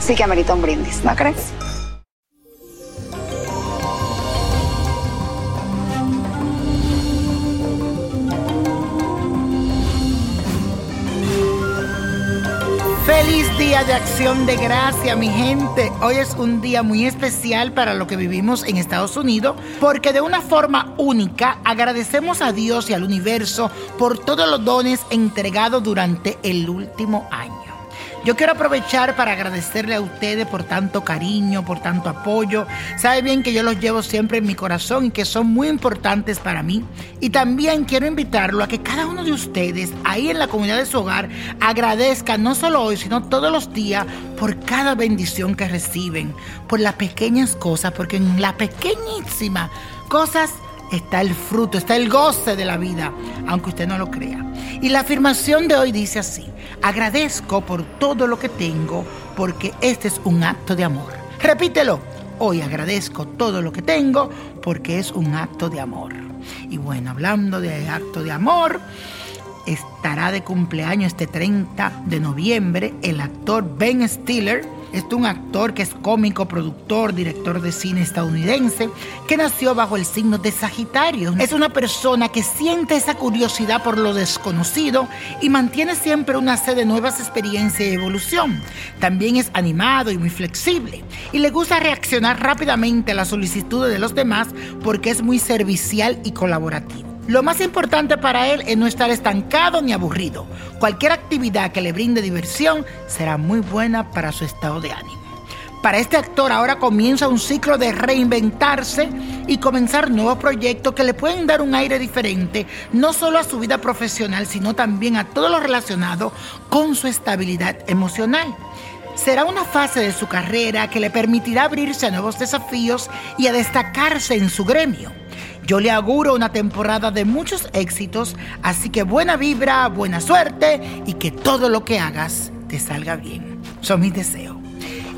sí que amerita un brindis, ¿no crees? Feliz día de acción de gracia, mi gente. Hoy es un día muy especial para lo que vivimos en Estados Unidos, porque de una forma única agradecemos a Dios y al universo por todos los dones entregados durante el último año. Yo quiero aprovechar para agradecerle a ustedes por tanto cariño, por tanto apoyo. Sabe bien que yo los llevo siempre en mi corazón y que son muy importantes para mí. Y también quiero invitarlo a que cada uno de ustedes ahí en la comunidad de su hogar agradezca no solo hoy, sino todos los días por cada bendición que reciben, por las pequeñas cosas, porque en la pequeñísima cosas está el fruto, está el goce de la vida, aunque usted no lo crea. Y la afirmación de hoy dice así, agradezco por todo lo que tengo, porque este es un acto de amor. Repítelo, hoy agradezco todo lo que tengo, porque es un acto de amor. Y bueno, hablando de acto de amor, estará de cumpleaños este 30 de noviembre el actor Ben Stiller. Es un actor que es cómico, productor, director de cine estadounidense, que nació bajo el signo de Sagitario. Es una persona que siente esa curiosidad por lo desconocido y mantiene siempre una sed de nuevas experiencias y evolución. También es animado y muy flexible y le gusta reaccionar rápidamente a las solicitudes de los demás porque es muy servicial y colaborativo. Lo más importante para él es no estar estancado ni aburrido. Cualquier actividad que le brinde diversión será muy buena para su estado de ánimo. Para este actor ahora comienza un ciclo de reinventarse y comenzar nuevos proyectos que le pueden dar un aire diferente, no solo a su vida profesional, sino también a todo lo relacionado con su estabilidad emocional. Será una fase de su carrera que le permitirá abrirse a nuevos desafíos y a destacarse en su gremio. Yo le auguro una temporada de muchos éxitos, así que buena vibra, buena suerte y que todo lo que hagas te salga bien. Son mis deseos.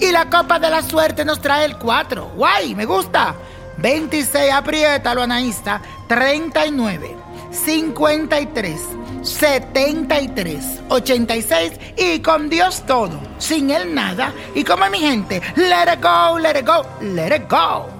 Y la copa de la suerte nos trae el 4. ¡Guay! Me gusta. 26, apriétalo, Anaísta. 39, 53, 73, 86 y con Dios todo. Sin él nada. Y como mi gente, let it go, let it go, let it go.